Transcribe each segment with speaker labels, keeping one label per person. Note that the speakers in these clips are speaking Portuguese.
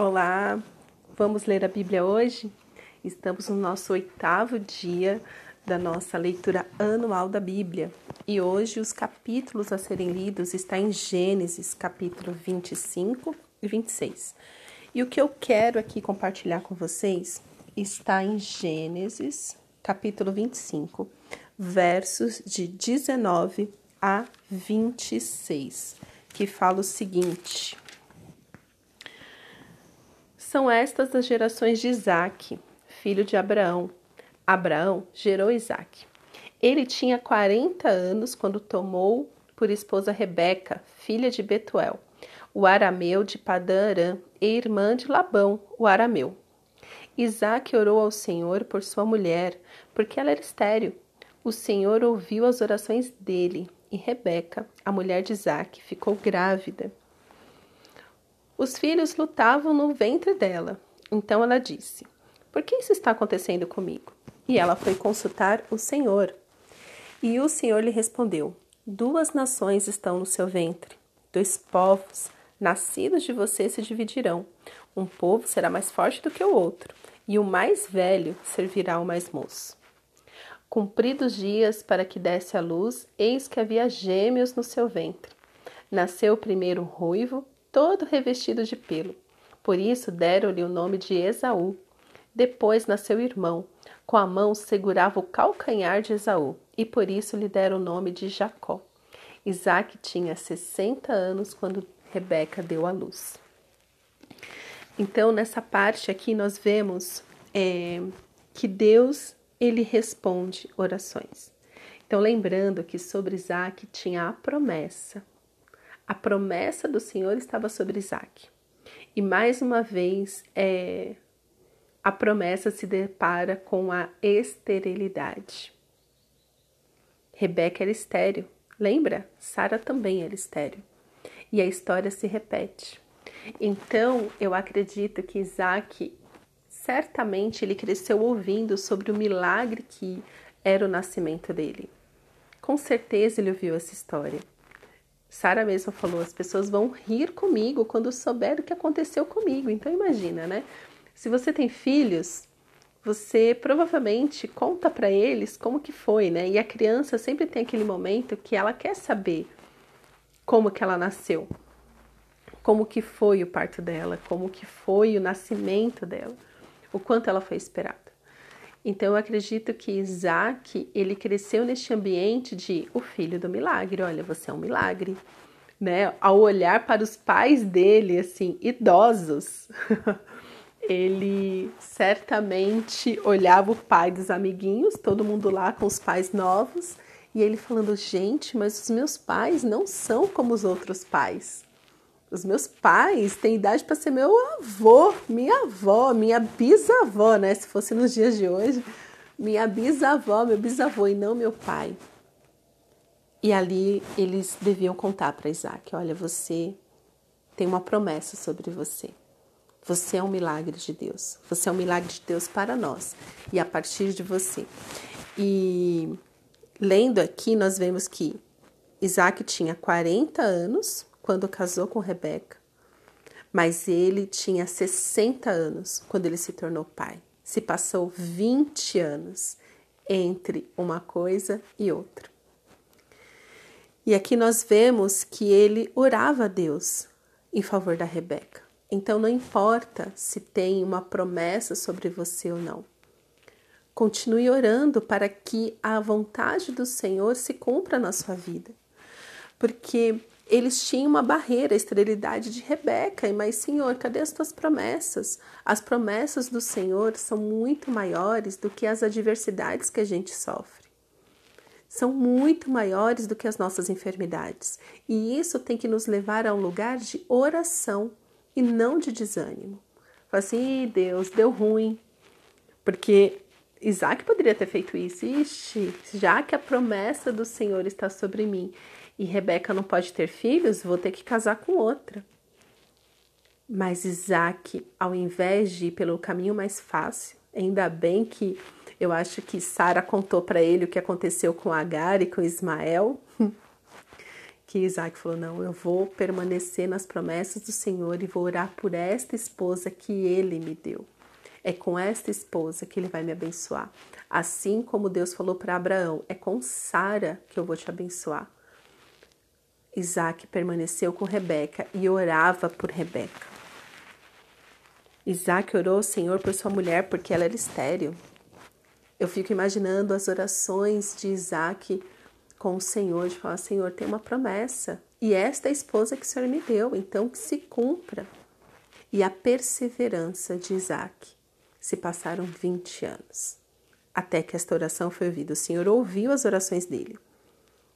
Speaker 1: Olá, vamos ler a Bíblia hoje? Estamos no nosso oitavo dia da nossa leitura anual da Bíblia e hoje os capítulos a serem lidos estão em Gênesis, capítulo 25 e 26. E o que eu quero aqui compartilhar com vocês está em Gênesis, capítulo 25, versos de 19 a 26, que fala o seguinte. São estas as gerações de Isaque, filho de Abraão. Abraão gerou Isaque. Ele tinha 40 anos quando tomou por esposa Rebeca, filha de Betuel, o arameu de Padã e irmã de Labão, o arameu. Isaque orou ao Senhor por sua mulher, porque ela era estéril. O Senhor ouviu as orações dele, e Rebeca, a mulher de Isaque, ficou grávida. Os filhos lutavam no ventre dela. Então ela disse: Por que isso está acontecendo comigo? E ela foi consultar o Senhor. E o Senhor lhe respondeu: Duas nações estão no seu ventre, dois povos nascidos de você se dividirão. Um povo será mais forte do que o outro, e o mais velho servirá ao mais moço. Cumpridos dias para que desse a luz, eis que havia gêmeos no seu ventre. Nasceu o primeiro ruivo todo revestido de pelo. Por isso deram-lhe o nome de Esaú. Depois nasceu irmão, com a mão segurava o calcanhar de Esaú, e por isso lhe deram o nome de Jacó. Isaac tinha 60 anos quando Rebeca deu à luz. Então, nessa parte aqui, nós vemos é, que Deus ele responde orações. Então, lembrando que sobre Isaac tinha a promessa, a promessa do Senhor estava sobre Isaac. E mais uma vez, é, a promessa se depara com a esterilidade. Rebeca era estéril, lembra? Sara também era estéril. E a história se repete. Então, eu acredito que Isaac, certamente, ele cresceu ouvindo sobre o milagre que era o nascimento dele. Com certeza ele ouviu essa história. Sara mesma falou: as pessoas vão rir comigo quando souber o que aconteceu comigo. Então imagina, né? Se você tem filhos, você provavelmente conta para eles como que foi, né? E a criança sempre tem aquele momento que ela quer saber como que ela nasceu, como que foi o parto dela, como que foi o nascimento dela, o quanto ela foi esperada. Então eu acredito que Isaac, ele cresceu neste ambiente de o filho do milagre. Olha, você é um milagre, né? Ao olhar para os pais dele, assim, idosos, ele certamente olhava o pai dos amiguinhos, todo mundo lá com os pais novos, e ele falando: "Gente, mas os meus pais não são como os outros pais. Os meus pais têm idade para ser meu avô, minha avó, minha bisavó, né? Se fosse nos dias de hoje, minha bisavó, meu bisavô e não meu pai. E ali eles deviam contar para Isaac: olha, você tem uma promessa sobre você. Você é um milagre de Deus. Você é um milagre de Deus para nós e a partir de você. E lendo aqui, nós vemos que Isaac tinha 40 anos quando casou com Rebeca, mas ele tinha 60 anos quando ele se tornou pai. Se passou 20 anos entre uma coisa e outra. E aqui nós vemos que ele orava a Deus em favor da Rebeca. Então não importa se tem uma promessa sobre você ou não. Continue orando para que a vontade do Senhor se cumpra na sua vida. Porque eles tinham uma barreira, a esterilidade de Rebeca. Mas, Senhor, cadê as tuas promessas? As promessas do Senhor são muito maiores do que as adversidades que a gente sofre. São muito maiores do que as nossas enfermidades. E isso tem que nos levar a um lugar de oração e não de desânimo. Fala assim, Deus, deu ruim. Porque Isaac poderia ter feito isso. Ixi, já que a promessa do Senhor está sobre mim e Rebeca não pode ter filhos, vou ter que casar com outra. Mas Isaac, ao invés de ir pelo caminho mais fácil, ainda bem que eu acho que Sara contou para ele o que aconteceu com Agar e com Ismael, que Isaac falou: Não, eu vou permanecer nas promessas do Senhor e vou orar por esta esposa que ele me deu. É com esta esposa que ele vai me abençoar. Assim como Deus falou para Abraão: É com Sara que eu vou te abençoar. Isaac permaneceu com Rebeca e orava por Rebeca. Isaac orou ao Senhor por sua mulher porque ela era estéril. Eu fico imaginando as orações de Isaac com o Senhor, de falar: Senhor, tem uma promessa, e esta é a esposa que o Senhor me deu, então que se cumpra. E a perseverança de Isaac. Se passaram 20 anos, até que esta oração foi ouvida. O Senhor ouviu as orações dele.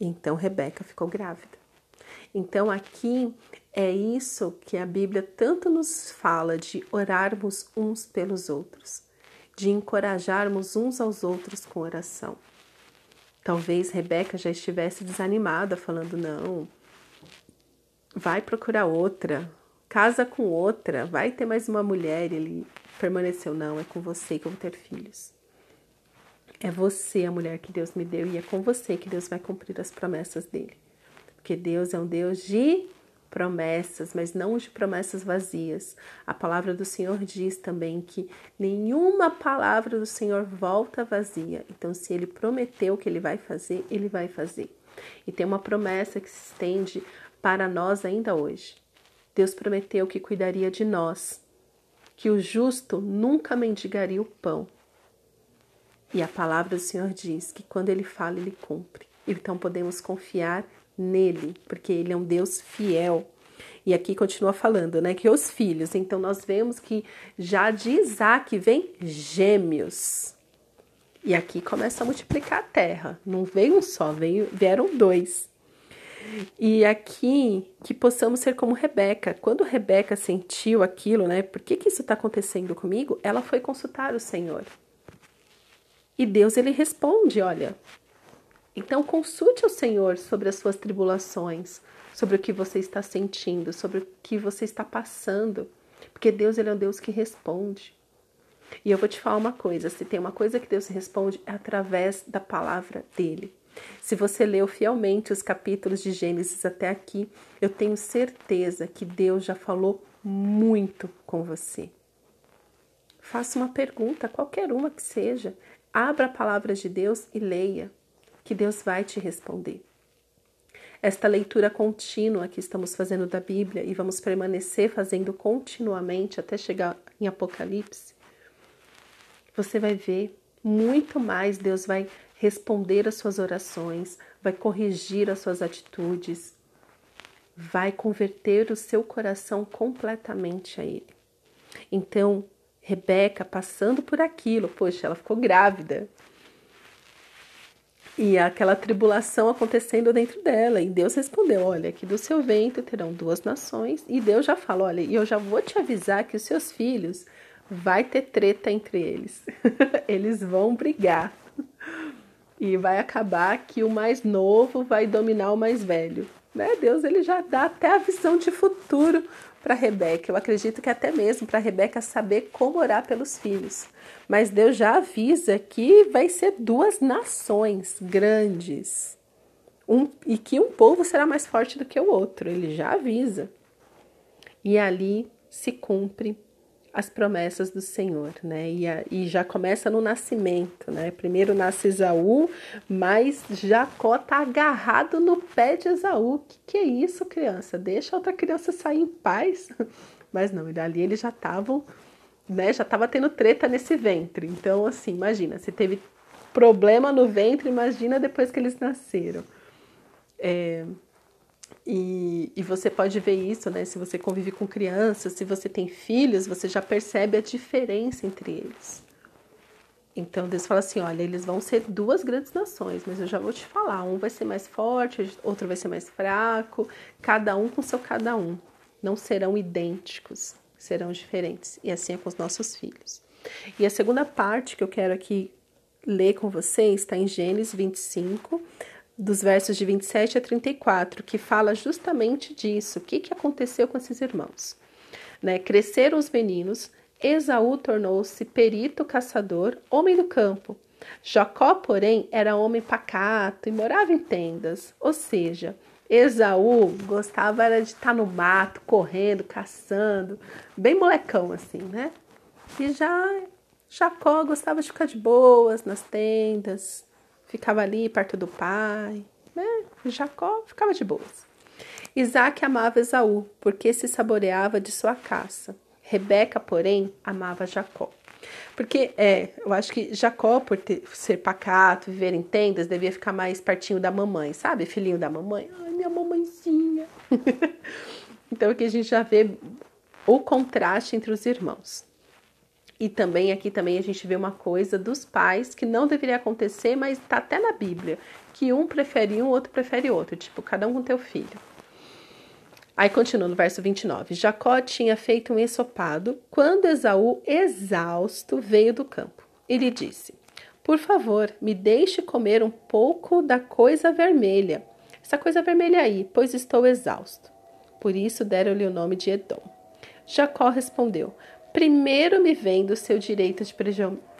Speaker 1: Então Rebeca ficou grávida. Então aqui é isso que a Bíblia tanto nos fala de orarmos uns pelos outros, de encorajarmos uns aos outros com oração. Talvez Rebeca já estivesse desanimada, falando: não, vai procurar outra, casa com outra, vai ter mais uma mulher. Ele permaneceu: não, é com você que eu vou ter filhos. É você a mulher que Deus me deu e é com você que Deus vai cumprir as promessas dele. Porque Deus é um Deus de promessas, mas não de promessas vazias. A palavra do Senhor diz também que nenhuma palavra do Senhor volta vazia. Então, se ele prometeu que ele vai fazer, ele vai fazer. E tem uma promessa que se estende para nós ainda hoje. Deus prometeu que cuidaria de nós, que o justo nunca mendigaria o pão. E a palavra do Senhor diz que quando ele fala, ele cumpre. Então podemos confiar nele, porque ele é um Deus fiel. E aqui continua falando, né, que os filhos. Então nós vemos que já de Isaac vem gêmeos. E aqui começa a multiplicar a terra. Não veio um só, veio, vieram dois. E aqui que possamos ser como Rebeca. Quando Rebeca sentiu aquilo, né? Por que, que isso está acontecendo comigo? Ela foi consultar o Senhor. E Deus ele responde: olha, então consulte o Senhor sobre as suas tribulações, sobre o que você está sentindo, sobre o que você está passando, porque Deus ele é um Deus que responde. E eu vou te falar uma coisa, se tem uma coisa que Deus responde é através da palavra dele. Se você leu fielmente os capítulos de Gênesis até aqui, eu tenho certeza que Deus já falou muito com você. Faça uma pergunta, qualquer uma que seja. Abra a palavra de Deus e leia que Deus vai te responder. Esta leitura contínua que estamos fazendo da Bíblia e vamos permanecer fazendo continuamente até chegar em Apocalipse, você vai ver muito mais Deus vai responder às suas orações, vai corrigir as suas atitudes, vai converter o seu coração completamente a Ele. Então, Rebeca, passando por aquilo, poxa, ela ficou grávida, e aquela tribulação acontecendo dentro dela. E Deus respondeu: Olha, aqui do seu ventre terão duas nações. E Deus já falou: Olha, e eu já vou te avisar que os seus filhos vai ter treta entre eles. eles vão brigar. E vai acabar que o mais novo vai dominar o mais velho. Né? Deus ele já dá até a visão de futuro para Rebeca. Eu acredito que até mesmo para Rebeca saber como orar pelos filhos. Mas Deus já avisa que vai ser duas nações grandes. Um, e que um povo será mais forte do que o outro. Ele já avisa. E ali se cumpre as promessas do Senhor, né? E, a, e, já começa no nascimento, né? Primeiro nasce Esaú, mas Jacó tá agarrado no pé de Esaú. Que que é isso, criança? Deixa outra criança sair em paz. Mas não, e dali eles já estavam né, já estava tendo treta nesse ventre. Então, assim, imagina, se teve problema no ventre, imagina depois que eles nasceram. É, e, e você pode ver isso, né? Se você convive com crianças, se você tem filhos, você já percebe a diferença entre eles. Então Deus fala assim: olha, eles vão ser duas grandes nações, mas eu já vou te falar: um vai ser mais forte, outro vai ser mais fraco, cada um com seu cada um. Não serão idênticos serão diferentes. E assim é com os nossos filhos. E a segunda parte que eu quero aqui ler com vocês está em Gênesis 25, dos versos de 27 a 34, que fala justamente disso. O que, que aconteceu com esses irmãos? Né? Cresceram os meninos, Esaú tornou-se perito caçador, homem do campo. Jacó, porém, era homem pacato e morava em tendas, ou seja, Esaú gostava era de estar no mato, correndo, caçando, bem molecão assim, né? E já Jacó gostava de ficar de boas nas tendas, ficava ali perto do pai, né? Jacó ficava de boas. Isaac amava Esaú, porque se saboreava de sua caça. Rebeca, porém, amava Jacó. Porque é, eu acho que Jacó, por ter, ser pacato, viver em tendas, devia ficar mais pertinho da mamãe, sabe? Filhinho da mamãe. Então aqui a gente já vê o contraste entre os irmãos. E também aqui também a gente vê uma coisa dos pais que não deveria acontecer, mas está até na Bíblia, que um prefere um, outro prefere outro, tipo, cada um com teu filho. Aí continua no verso 29. Jacó tinha feito um ensopado quando Esaú, exausto, veio do campo. Ele disse: Por favor, me deixe comer um pouco da coisa vermelha. Essa coisa vermelha aí, pois estou exausto. Por isso deram-lhe o nome de Edom. Jacó respondeu: Primeiro me vem do seu direito de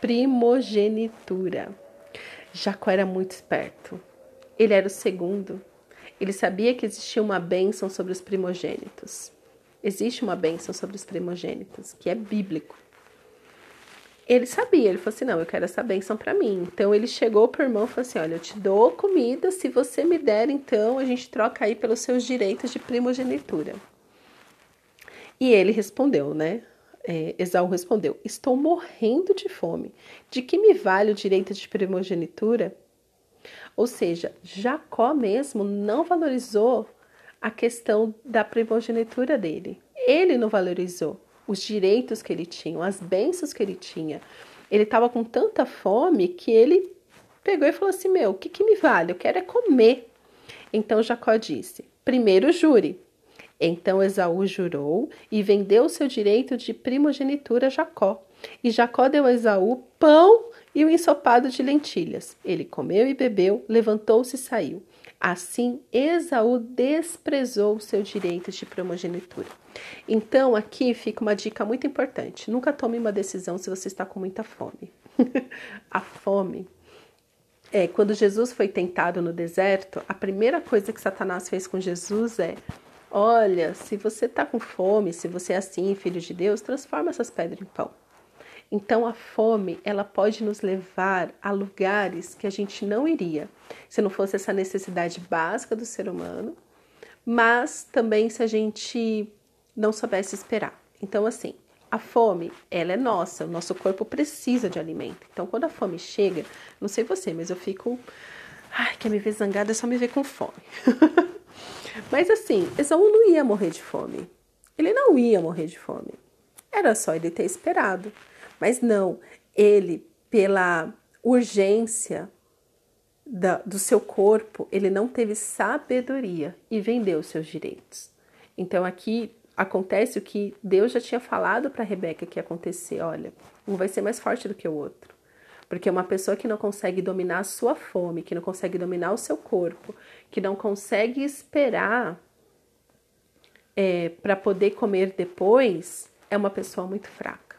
Speaker 1: primogenitura. Jacó era muito esperto. Ele era o segundo. Ele sabia que existia uma bênção sobre os primogênitos. Existe uma bênção sobre os primogênitos, que é bíblico. Ele sabia, ele falou assim: não, eu quero essa bênção para mim. Então ele chegou para o irmão e falou assim: olha, eu te dou comida, se você me der, então a gente troca aí pelos seus direitos de primogenitura. E ele respondeu, né? É, Esaú respondeu: Estou morrendo de fome. De que me vale o direito de primogenitura? Ou seja, Jacó mesmo não valorizou a questão da primogenitura dele. Ele não valorizou os direitos que ele tinha, as bênçãos que ele tinha. Ele estava com tanta fome que ele pegou e falou assim: Meu, o que, que me vale? Eu quero é comer. Então Jacó disse: Primeiro jure. Então Esaú jurou e vendeu seu direito de primogenitura a Jacó. E Jacó deu a Esaú pão e o ensopado de lentilhas. Ele comeu e bebeu, levantou-se e saiu. Assim, Esaú desprezou seu direito de primogenitura. Então, aqui fica uma dica muito importante: nunca tome uma decisão se você está com muita fome. a fome. É, quando Jesus foi tentado no deserto, a primeira coisa que Satanás fez com Jesus é: Olha, se você está com fome, se você é assim, filho de Deus, transforma essas pedras em pão. Então a fome, ela pode nos levar a lugares que a gente não iria, se não fosse essa necessidade básica do ser humano, mas também se a gente não soubesse esperar. Então assim, a fome, ela é nossa, o nosso corpo precisa de alimento. Então quando a fome chega, não sei você, mas eu fico, ai, quer me ver zangada, é só me ver com fome. mas assim, Esaú não ia morrer de fome. Ele não ia morrer de fome. Era só ele ter esperado. Mas não, ele, pela urgência da, do seu corpo, ele não teve sabedoria e vendeu seus direitos. Então aqui acontece o que Deus já tinha falado para Rebeca que ia acontecer: olha, um vai ser mais forte do que o outro. Porque uma pessoa que não consegue dominar a sua fome, que não consegue dominar o seu corpo, que não consegue esperar é, para poder comer depois, é uma pessoa muito fraca.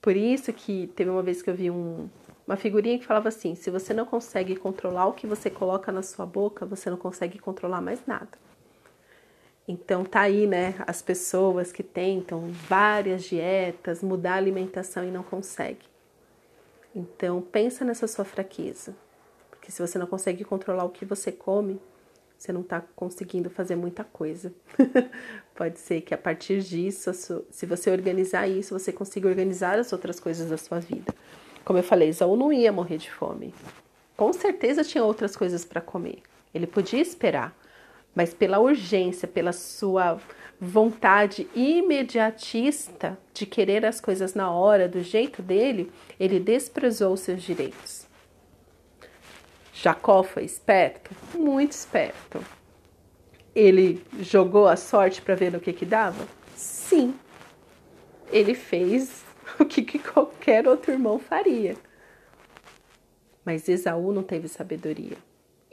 Speaker 1: Por isso que teve uma vez que eu vi um, uma figurinha que falava assim: se você não consegue controlar o que você coloca na sua boca, você não consegue controlar mais nada. Então tá aí, né, as pessoas que tentam várias dietas, mudar a alimentação e não conseguem. Então pensa nessa sua fraqueza, porque se você não consegue controlar o que você come, você não está conseguindo fazer muita coisa. Pode ser que a partir disso, se você organizar isso, você consiga organizar as outras coisas da sua vida. Como eu falei, Isaú não ia morrer de fome. Com certeza tinha outras coisas para comer. Ele podia esperar, mas pela urgência, pela sua vontade imediatista de querer as coisas na hora, do jeito dele, ele desprezou seus direitos. Jacó foi esperto? Muito esperto. Ele jogou a sorte para ver no que que dava? Sim. Ele fez o que, que qualquer outro irmão faria. Mas Esaú não teve sabedoria.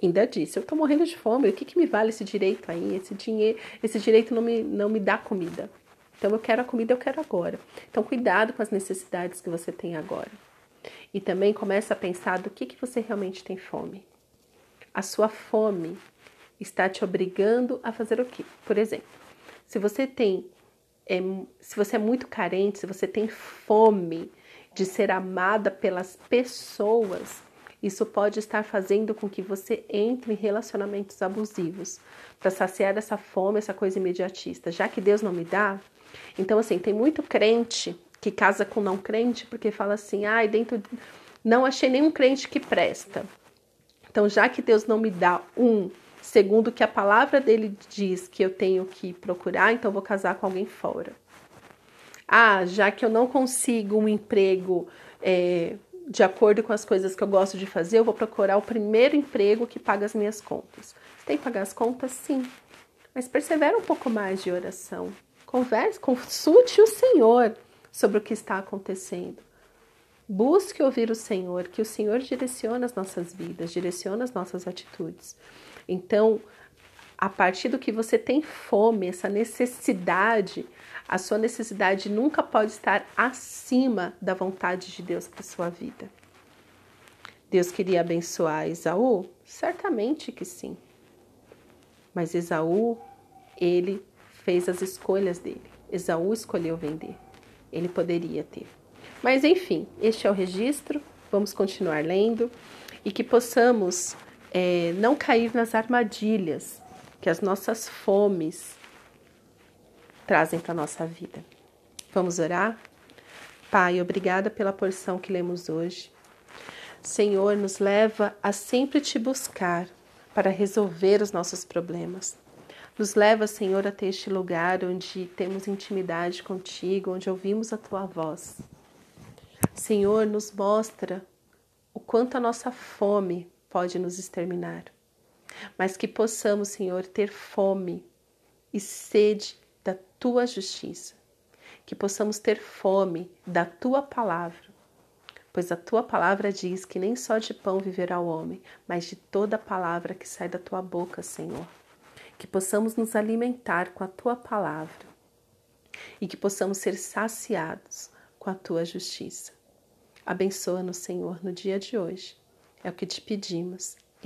Speaker 1: Ainda disse: Eu estou morrendo de fome, o que, que me vale esse direito aí? Esse dinheiro, esse direito não me, não me dá comida. Então eu quero a comida, eu quero agora. Então cuidado com as necessidades que você tem agora. E também começa a pensar do que, que você realmente tem fome. A sua fome está te obrigando a fazer o quê? Por exemplo, se você tem, é, se você é muito carente, se você tem fome de ser amada pelas pessoas, isso pode estar fazendo com que você entre em relacionamentos abusivos para saciar essa fome, essa coisa imediatista. Já que Deus não me dá, então assim, tem muito crente que casa com não crente porque fala assim: "Ai, ah, dentro não achei nenhum crente que presta". Então, já que Deus não me dá um segundo que a palavra dele diz que eu tenho que procurar, então vou casar com alguém fora. Ah, já que eu não consigo um emprego é, de acordo com as coisas que eu gosto de fazer, eu vou procurar o primeiro emprego que paga as minhas contas. Tem que pagar as contas? Sim. Mas persevera um pouco mais de oração. Converse, consulte o Senhor sobre o que está acontecendo. Busque ouvir o Senhor, que o Senhor direciona as nossas vidas, direciona as nossas atitudes. Então, a partir do que você tem fome, essa necessidade, a sua necessidade nunca pode estar acima da vontade de Deus para sua vida. Deus queria abençoar Esaú? Certamente que sim. Mas Esaú, ele fez as escolhas dele. Esaú escolheu vender. Ele poderia ter. Mas enfim, este é o registro. Vamos continuar lendo e que possamos é, não cair nas armadilhas que as nossas fomes trazem para a nossa vida. Vamos orar? Pai, obrigada pela porção que lemos hoje. Senhor, nos leva a sempre te buscar para resolver os nossos problemas. Nos leva, Senhor, até este lugar onde temos intimidade contigo, onde ouvimos a tua voz. Senhor, nos mostra o quanto a nossa fome pode nos exterminar, mas que possamos, Senhor, ter fome e sede da tua justiça, que possamos ter fome da tua palavra, pois a tua palavra diz que nem só de pão viverá o homem, mas de toda palavra que sai da tua boca, Senhor. Que possamos nos alimentar com a tua palavra e que possamos ser saciados com a tua justiça. Abençoa-nos, Senhor, no dia de hoje. É o que te pedimos,